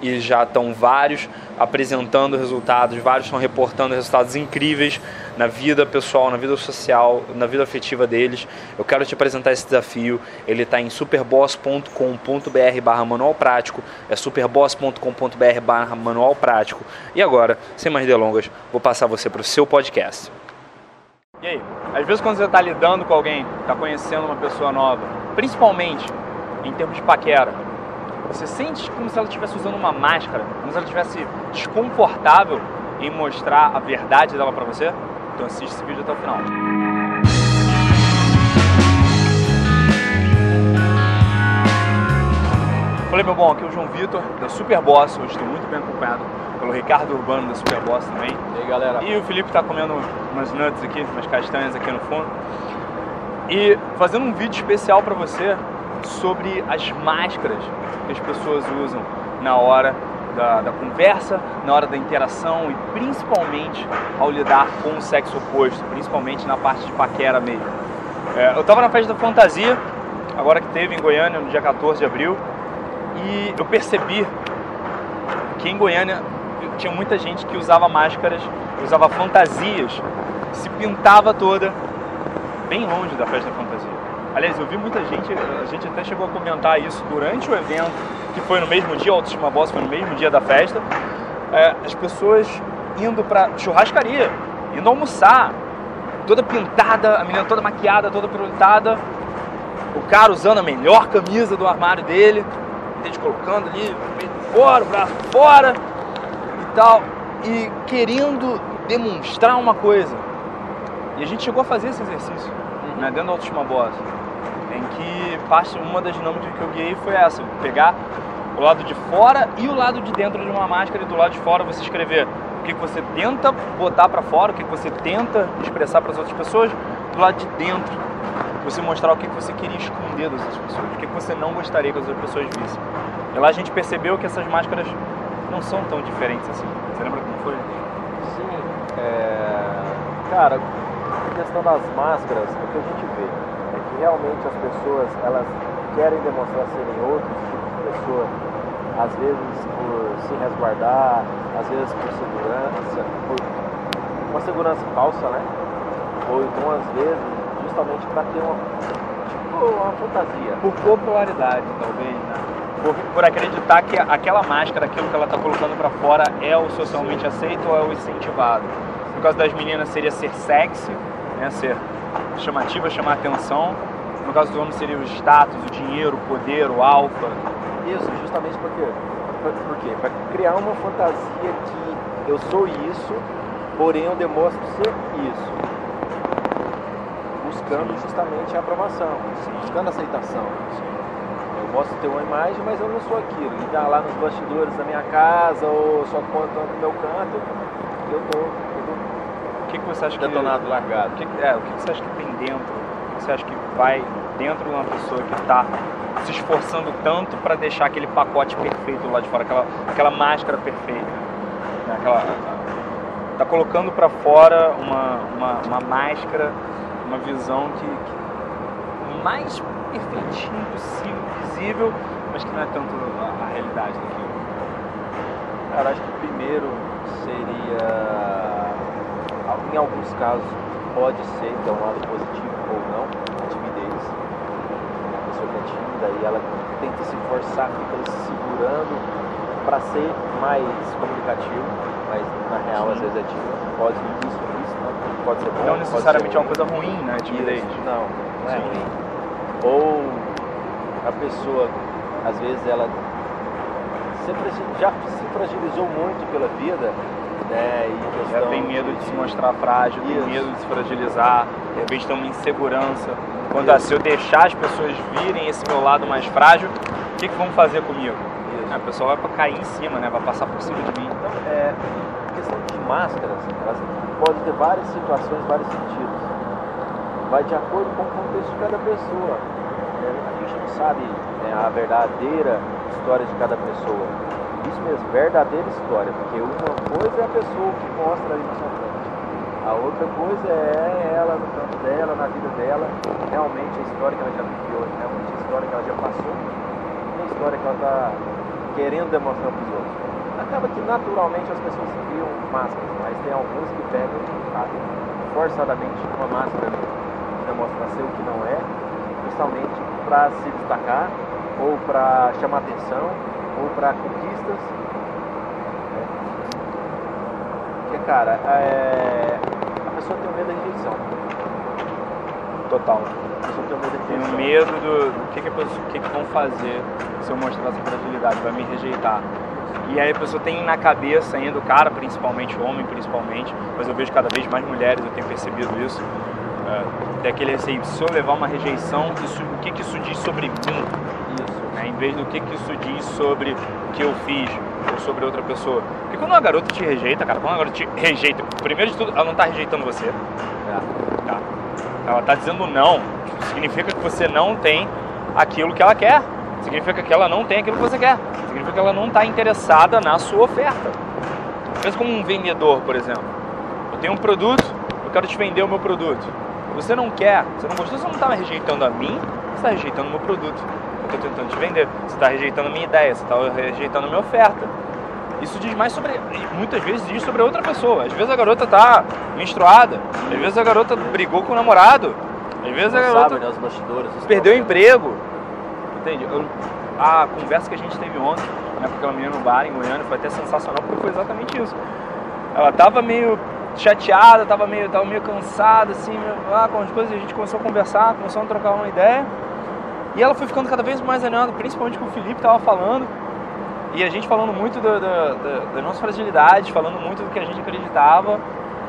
e já estão vários apresentando resultados, vários estão reportando resultados incríveis na vida pessoal, na vida social, na vida afetiva deles. Eu quero te apresentar esse desafio. Ele está em superboss.com.br barra manual prático. É superboss.com.br barra manual prático. E agora, sem mais delongas, vou passar você para o seu podcast. E aí, às vezes quando você está lidando com alguém, está conhecendo uma pessoa nova, principalmente em termos de paquera, você sente como se ela estivesse usando uma máscara, como se ela estivesse desconfortável em mostrar a verdade dela para você? Então assiste esse vídeo até o final. Falei, meu bom, aqui é o João Vitor, da Superboss. Hoje estou muito bem acompanhado pelo Ricardo Urbano, da Superboss também. E aí, galera? E o Felipe está comendo umas nuts aqui, umas castanhas aqui no fundo. E fazendo um vídeo especial para você sobre as máscaras que as pessoas usam na hora da, da, conversa, na hora da interação e principalmente ao lidar com o sexo oposto, principalmente na parte de paquera mesmo. É, eu estava na festa da fantasia, agora que teve em Goiânia, no dia 14 de abril, e eu percebi que em Goiânia tinha muita gente que usava máscaras, usava fantasias, se pintava toda bem longe da festa da fantasia. Aliás, eu vi muita gente, a gente até chegou a comentar isso durante o evento, que foi no mesmo dia, Autoestima Boss foi no mesmo dia da festa, é, as pessoas indo pra churrascaria, indo almoçar, toda pintada, a menina toda maquiada, toda pirulitada, o cara usando a melhor camisa do armário dele, gente colocando ali, fora, o braço fora e tal, e querendo demonstrar uma coisa. E a gente chegou a fazer esse exercício, né, dentro da Autoestima Boss em que parte, uma das dinâmicas que eu guiei foi essa, pegar o lado de fora e o lado de dentro de uma máscara e do lado de fora você escrever o que você tenta botar para fora, o que você tenta expressar para as outras pessoas, do lado de dentro você mostrar o que você queria esconder das outras pessoas, o que você não gostaria que as outras pessoas vissem. E lá a gente percebeu que essas máscaras não são tão diferentes assim. Você lembra como foi? Sim. É... Cara, a questão das máscaras, é o que a gente vê realmente as pessoas elas querem demonstrar serem outros tipos de pessoa, às vezes por se resguardar, às vezes por segurança, por uma segurança falsa, né? Ou então às vezes justamente para ter uma tipo uma fantasia. Por popularidade, talvez, né? Por, por acreditar que aquela máscara, aquilo que ela está colocando para fora é o socialmente aceito ou é o incentivado. No caso das meninas seria ser sexy, né? Ser chamativa, chamar atenção. No caso do homem seria o status, o dinheiro, o poder, o alfa. Isso, justamente porque, por quê? Para criar uma fantasia que eu sou isso, porém eu demonstro ser isso. Buscando Sim. justamente a aprovação, Sim. buscando aceitação. Sim. Eu posso ter uma imagem, mas eu não sou aquilo. E tá lá nos bastidores da minha casa, ou só quando no meu canto, eu tô o que, que você acha detonado, que, largado. Que, é, o que você acha que tem dentro? O que você acha que vai dentro de uma pessoa que está se esforçando tanto para deixar aquele pacote perfeito lá de fora, aquela, aquela máscara perfeita? Né? Aquela, tá colocando para fora uma, uma, uma, máscara, uma visão que, que mais perfeitinho possível, visível, mas que não é tanto a, a realidade daquilo. Cara, acho que primeiro seria em alguns casos pode ser, então, um lado positivo ou não, a timidez. tímida e ela tenta se forçar, fica se segurando para ser mais comunicativo, mas na real às vezes é tímida. Pode isso, isso não pode ser bom. Não necessariamente é uma coisa ruim, né? Timidez. Isso, não, não é Sim. ruim. Ou a pessoa, às vezes ela sempre já se fragilizou muito pela vida, né? E já tem medo de, se mostrar frágil, Isso. tem medo de se fragilizar, de repente tem uma insegurança. Quando se eu deixar as pessoas virem esse meu lado mais frágil, o que, que vão fazer comigo? Isso. A pessoa vai cair em cima, né? Vai passar por cima de mim. Então, é, questão de máscaras, elas podem ter várias situações, vários sentidos. Vai de acordo com o contexto de cada pessoa. É, a gente não sabe né, a verdadeira história de cada pessoa. Isso mesmo, verdadeira história, porque uma coisa é a pessoa que mostra ali na sua frente. A outra coisa é ela no campo dela, na vida dela, realmente a história que ela já viveu, realmente a história que ela já passou, e a história que ela está querendo demonstrar para os outros. Acaba que naturalmente as pessoas criam máscaras, mas tem alguns que pegam, sabe, forçadamente uma máscara que demonstra ser o que não é, justamente para se destacar ou para chamar atenção, ou para conquistas. Porque, cara, é... a pessoa tem medo da rejeição. Total. A pessoa tem medo da rejeição. Tem medo do, do que, que, pessoa, que, que vão fazer se eu mostrar essa fragilidade, vai me rejeitar. E aí a pessoa tem na cabeça ainda, o cara principalmente, o homem principalmente, mas eu vejo cada vez mais mulheres, eu tenho percebido isso, é, tem aquele receio, se eu levar uma rejeição, isso, o que, que isso diz sobre mim? Vez do que, que isso diz sobre o que eu fiz ou sobre outra pessoa. Porque quando uma garota te rejeita, cara, quando uma garota te rejeita, primeiro de tudo, ela não está rejeitando você. É. Tá. Ela está dizendo não. Significa que você não tem aquilo que ela quer. Significa que ela não tem aquilo que você quer. Significa que ela não está interessada na sua oferta. Pensa como um vendedor, por exemplo. Eu tenho um produto, eu quero te vender o meu produto. Você não quer, você não gostou, você não está rejeitando a mim, está rejeitando o meu produto que eu estou tentando te vender. Você está rejeitando a minha ideia, você está rejeitando a minha oferta. Isso diz mais sobre, muitas vezes diz sobre outra pessoa. Às vezes a garota está menstruada, às vezes a garota brigou com o namorado, às vezes a garota sabe, né, os bastidores, os perdeu o emprego. Entende? Eu, a conversa que a gente teve ontem, né, com aquela menina no bar em Goiânia, foi até sensacional porque foi exatamente isso. Ela estava meio chateada, estava meio, tava meio cansada, assim, meio, ah, com as coisas, a gente começou a conversar, começou a trocar uma ideia. E ela foi ficando cada vez mais animada, principalmente com o Felipe estava falando. E a gente falando muito da, da, da, da nossa fragilidade, falando muito do que a gente acreditava,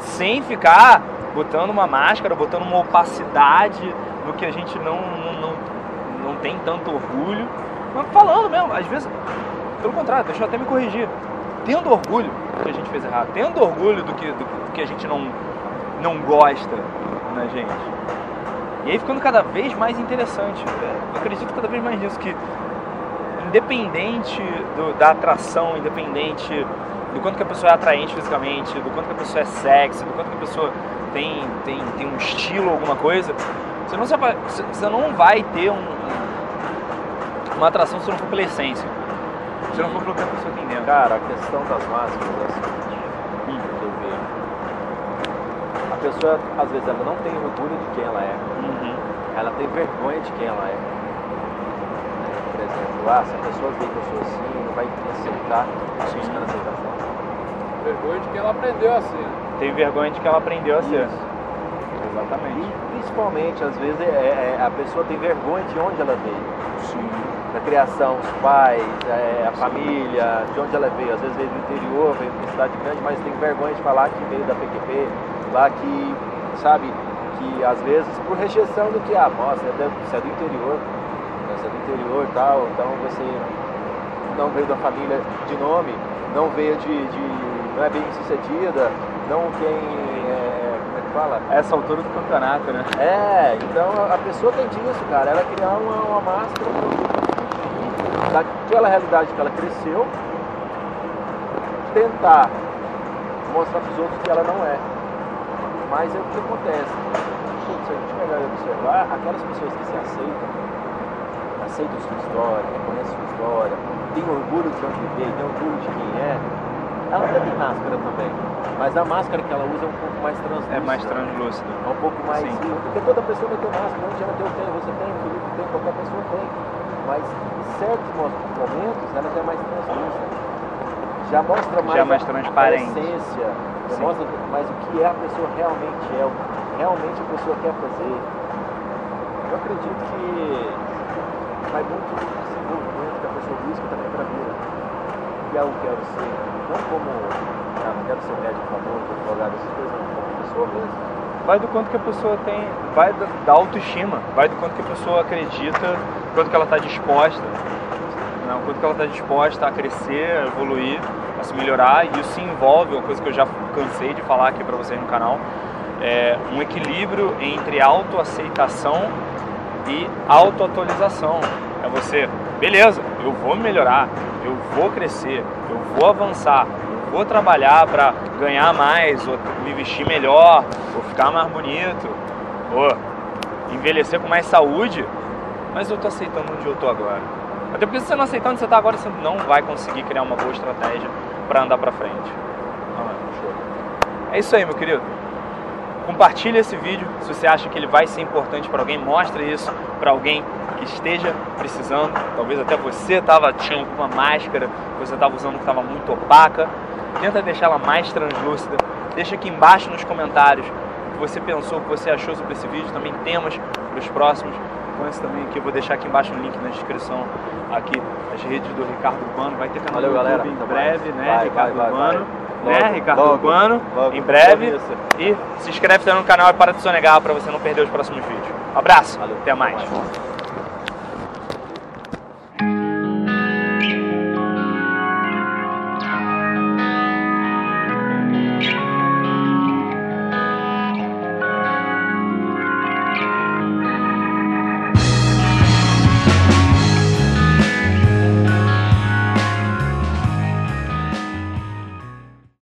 sem ficar botando uma máscara, botando uma opacidade no que a gente não, não, não, não tem tanto orgulho. Mas falando mesmo, às vezes, pelo contrário, deixa eu até me corrigir. Tendo orgulho do que a gente fez errado, tendo orgulho do que, do, do que a gente não, não gosta na gente. E aí ficando cada vez mais interessante. Eu acredito cada vez mais nisso, que independente do, da atração, independente do quanto que a pessoa é atraente fisicamente, do quanto que a pessoa é sexy, do quanto que a pessoa tem, tem, tem um estilo, alguma coisa, você não, você não vai ter um, uma atração se não for pela essência. Se não for pelo que a pessoa tem dentro. Cara, a questão das máscaras é a seguinte, hum. A pessoa, às vezes, ela não tem orgulho de quem ela é ela tem vergonha de quem ela é. Por exemplo, ah, se a pessoa vê que eu sou assim, não vai aceitar, buscando aceitação. Vergonha de que ela aprendeu a ser. Tem vergonha de que ela aprendeu a ser. Exatamente. E principalmente, às vezes, é, é, a pessoa tem vergonha de onde ela veio. Sim. Da criação, os pais, é, a Sim. família, de onde ela veio. Às vezes veio do interior, veio de uma cidade grande, mas tem vergonha de falar que veio da PQP, lá que, sabe, que às vezes por rejeição do que, ah, nossa, você é do interior, né, você é do interior e tal, então você não veio da família de nome, não veio de, de não é bem sucedida, não tem, é, como é que fala? Essa altura do campeonato, né? É, então a pessoa tem disso, cara, ela criar uma, uma máscara daquela realidade que ela cresceu, tentar mostrar para os outros que ela não é. Mas é o que acontece. A gente pegar e observar, aquelas pessoas que se aceitam, aceitam sua história, reconhecem sua história, têm orgulho de onde veio, têm orgulho de quem é, ela até tem máscara também, mas a máscara que ela usa é um pouco mais translúcida. É mais translúcido. É um pouco mais. Sim. Porque toda pessoa vai ter máscara, onde ela tem, eu tenho, você tem, o Felipe tem, qualquer pessoa tem. Mas em certos mo- momentos ela já é mais translúcida. Já mostra mais, Já mais a- transparente. a essência, já Sim. mostra mais o que é a pessoa realmente é, o que realmente a pessoa quer fazer. Eu acredito que vai muito do desenvolvimento que a pessoa busca também para a vida. Que é o que eu quero ser. Não como, ah, não quero ser médico famoso, advogado, essas coisas, não. Como pessoa mesmo. Vai do quanto que a pessoa tem, vai da, da autoestima, vai do quanto que a pessoa acredita, quanto que ela está disposta, né? o quanto que ela está disposta a crescer, a evoluir, se melhorar. E isso envolve, uma coisa que eu já cansei de falar aqui para vocês no canal, é um equilíbrio entre autoaceitação e autoatualização. É você, beleza, eu vou melhorar, eu vou crescer, eu vou avançar, eu vou trabalhar para ganhar mais, ou me vestir melhor, ou ficar mais bonito, ou envelhecer com mais saúde, mas eu tô aceitando onde eu tô agora. Até porque se você não aceitar onde você tá agora, você não vai conseguir criar uma boa estratégia para andar para frente. É isso aí, meu querido. Compartilhe esse vídeo se você acha que ele vai ser importante para alguém. Mostre isso para alguém que esteja precisando. Talvez até você tava, tinha alguma máscara que você estava usando que estava muito opaca. Tenta deixá-la mais translúcida. Deixa aqui embaixo nos comentários o que você pensou, o que você achou sobre esse vídeo. Também temas para os próximos. Com esse também aqui, eu vou deixar aqui embaixo o link na descrição aqui as redes do Ricardo Urbano. Vai ter canal Valeu, YouTube galera. em breve, né? Vai, Ricardo vai, Urbano. Né, Logo, Ricardo logo, Urbano. logo. Em breve. E se inscreve também no canal e para de sonegar para você não perder os próximos vídeos. Um abraço, Valeu. até mais. Até mais.